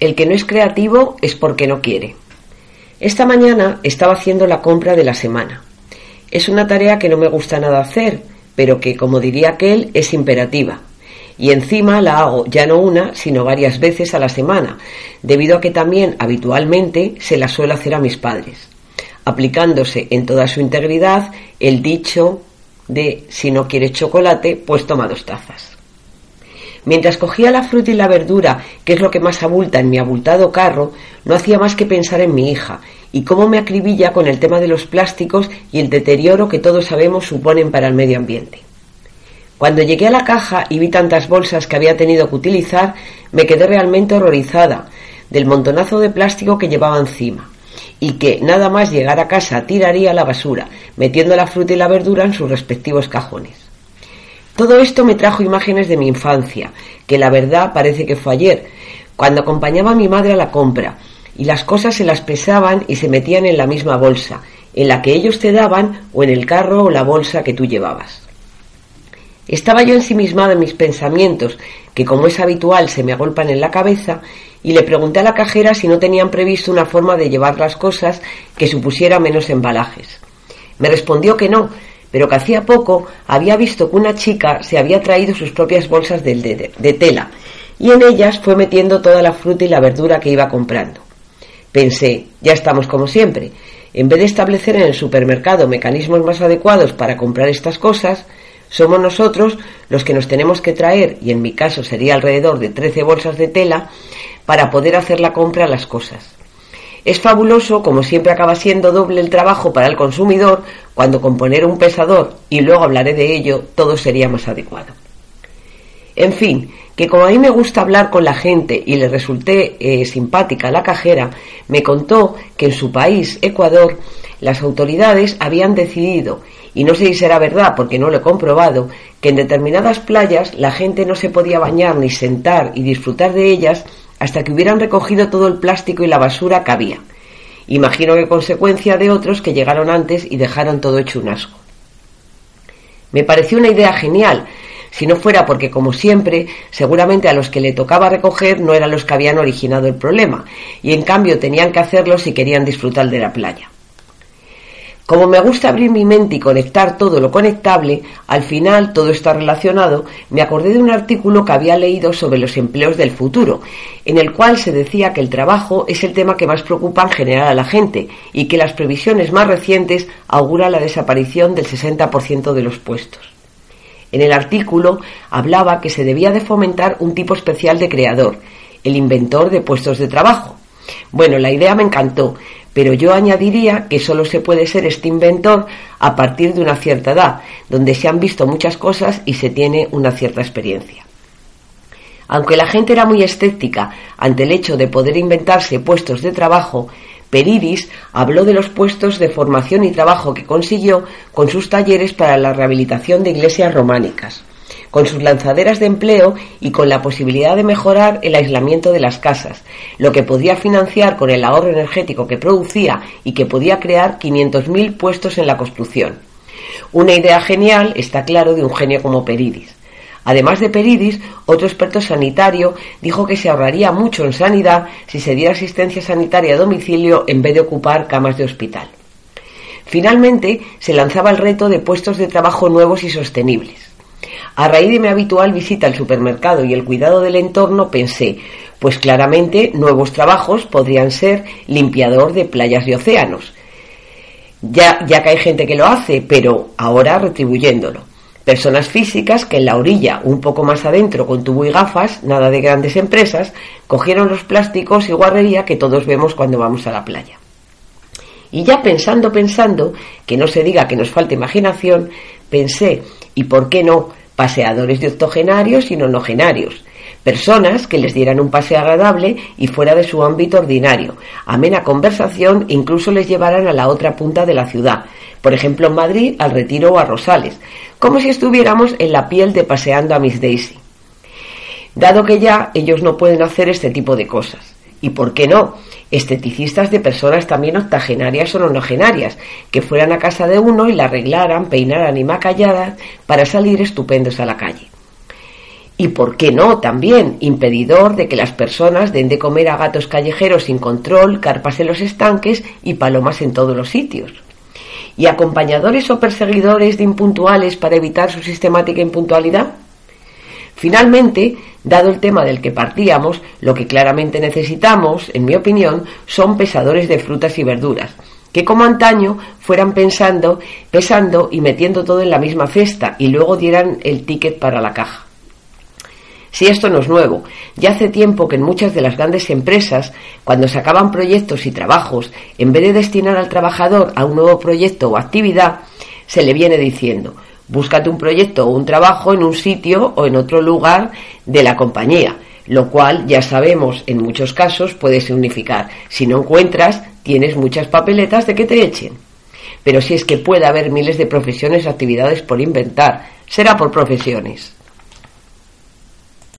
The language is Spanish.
El que no es creativo es porque no quiere. Esta mañana estaba haciendo la compra de la semana. Es una tarea que no me gusta nada hacer, pero que, como diría aquel, es imperativa. Y encima la hago ya no una, sino varias veces a la semana, debido a que también habitualmente se la suelo hacer a mis padres, aplicándose en toda su integridad el dicho de si no quieres chocolate, pues toma dos tazas. Mientras cogía la fruta y la verdura, que es lo que más abulta en mi abultado carro, no hacía más que pensar en mi hija y cómo me acribilla con el tema de los plásticos y el deterioro que todos sabemos suponen para el medio ambiente. Cuando llegué a la caja y vi tantas bolsas que había tenido que utilizar, me quedé realmente horrorizada del montonazo de plástico que llevaba encima y que nada más llegar a casa tiraría a la basura, metiendo la fruta y la verdura en sus respectivos cajones. Todo esto me trajo imágenes de mi infancia, que la verdad parece que fue ayer, cuando acompañaba a mi madre a la compra, y las cosas se las pesaban y se metían en la misma bolsa, en la que ellos te daban o en el carro o la bolsa que tú llevabas. Estaba yo ensimismado en mis pensamientos, que como es habitual se me agolpan en la cabeza, y le pregunté a la cajera si no tenían previsto una forma de llevar las cosas que supusiera menos embalajes. Me respondió que no, pero que hacía poco había visto que una chica se había traído sus propias bolsas de, de, tela y en ellas fue metiendo toda la fruta y la verdura que iba comprando. Pensé, ya estamos como siempre. En vez de establecer en el supermercado mecanismos más adecuados para comprar estas cosas, somos nosotros los que nos tenemos que traer, y en mi caso sería alrededor de 13 bolsas de tela, para poder hacer la compra de las cosas. Es fabuloso, como siempre acaba siendo doble el trabajo para el consumidor, cuando con poner un pesador, y luego hablaré de ello, todo sería más adecuado. En fin, que como a mí me gusta hablar con la gente y le resulté eh, simpática la cajera, me contó que en su país, Ecuador, las autoridades habían decidido, y no sé si será verdad porque no lo he comprobado, que en determinadas playas la gente no se podía bañar ni sentar y disfrutar de ellas hasta que hubieran recogido todo el plástico y la basura que había. Imagino que consecuencia de otros que llegaron antes y dejaron todo hecho un asco. Me pareció una idea genial, si no fuera porque, como siempre, seguramente a los que le tocaba recoger no eran los que habían originado el problema, y en cambio tenían que hacerlo si querían disfrutar de la playa. Como me gusta abrir mi mente y conectar todo lo conectable, al final todo está relacionado, me acordé de un artículo que había leído sobre los empleos del futuro, en el cual se decía que el trabajo es el tema que más preocupa en general a la gente y que las previsiones más recientes auguran la desaparición del 60% de los puestos. En el artículo hablaba que se debía de fomentar un tipo especial de creador, el inventor de puestos de trabajo. Bueno, la idea me encantó, pero yo añadiría que solo se puede ser este inventor a partir de una cierta edad, donde se han visto muchas cosas y se tiene una cierta experiencia. Aunque la gente era muy escéptica ante el hecho de poder inventarse puestos de trabajo, Peridis habló de los puestos de formación y trabajo que consiguió con sus talleres para la rehabilitación de iglesias románicas con sus lanzaderas de empleo y con la posibilidad de mejorar el aislamiento de las casas, lo que podía financiar con el ahorro energético que producía y que podía crear 500.000 puestos en la construcción. Una idea genial, está claro, de un genio como Peridis. Además de Peridis, otro experto sanitario dijo que se ahorraría mucho en sanidad si se diera asistencia sanitaria a domicilio en vez de ocupar camas de hospital. Finalmente, se lanzaba el reto de puestos de trabajo nuevos y sostenibles. A raíz de mi habitual visita al supermercado y el cuidado del entorno, pensé, pues claramente nuevos trabajos podrían ser limpiador de playas y océanos. Ya, ya que hay gente que lo hace, pero ahora retribuyéndolo. Personas físicas que en la orilla, un poco más adentro, con tubo y gafas, nada de grandes empresas, cogieron los plásticos y guarrería que todos vemos cuando vamos a la playa. Y ya pensando, pensando, que no se diga que nos falta imaginación, pensé, ¿y por qué no? Paseadores de octogenarios y nonogenarios, personas que les dieran un pase agradable y fuera de su ámbito ordinario, amena conversación e incluso les llevaran a la otra punta de la ciudad, por ejemplo en Madrid, al Retiro o a Rosales, como si estuviéramos en la piel de paseando a Miss Daisy. Dado que ya ellos no pueden hacer este tipo de cosas. ¿Y por qué no? Esteticistas de personas también octogenarias o nonogenarias, que fueran a casa de uno y la arreglaran, peinaran y macallaran para salir estupendos a la calle. Y por qué no, también, impedidor de que las personas den de comer a gatos callejeros sin control, carpas en los estanques y palomas en todos los sitios. Y acompañadores o perseguidores de impuntuales para evitar su sistemática impuntualidad. Finalmente, dado el tema del que partíamos, lo que claramente necesitamos, en mi opinión, son pesadores de frutas y verduras, que como antaño fueran pensando, pesando y metiendo todo en la misma cesta y luego dieran el ticket para la caja. Si esto no es nuevo, ya hace tiempo que en muchas de las grandes empresas, cuando se acaban proyectos y trabajos, en vez de destinar al trabajador a un nuevo proyecto o actividad, se le viene diciendo, Búscate un proyecto o un trabajo en un sitio o en otro lugar de la compañía, lo cual ya sabemos en muchos casos puede significar si no encuentras tienes muchas papeletas de que te echen. Pero si es que puede haber miles de profesiones o actividades por inventar, será por profesiones.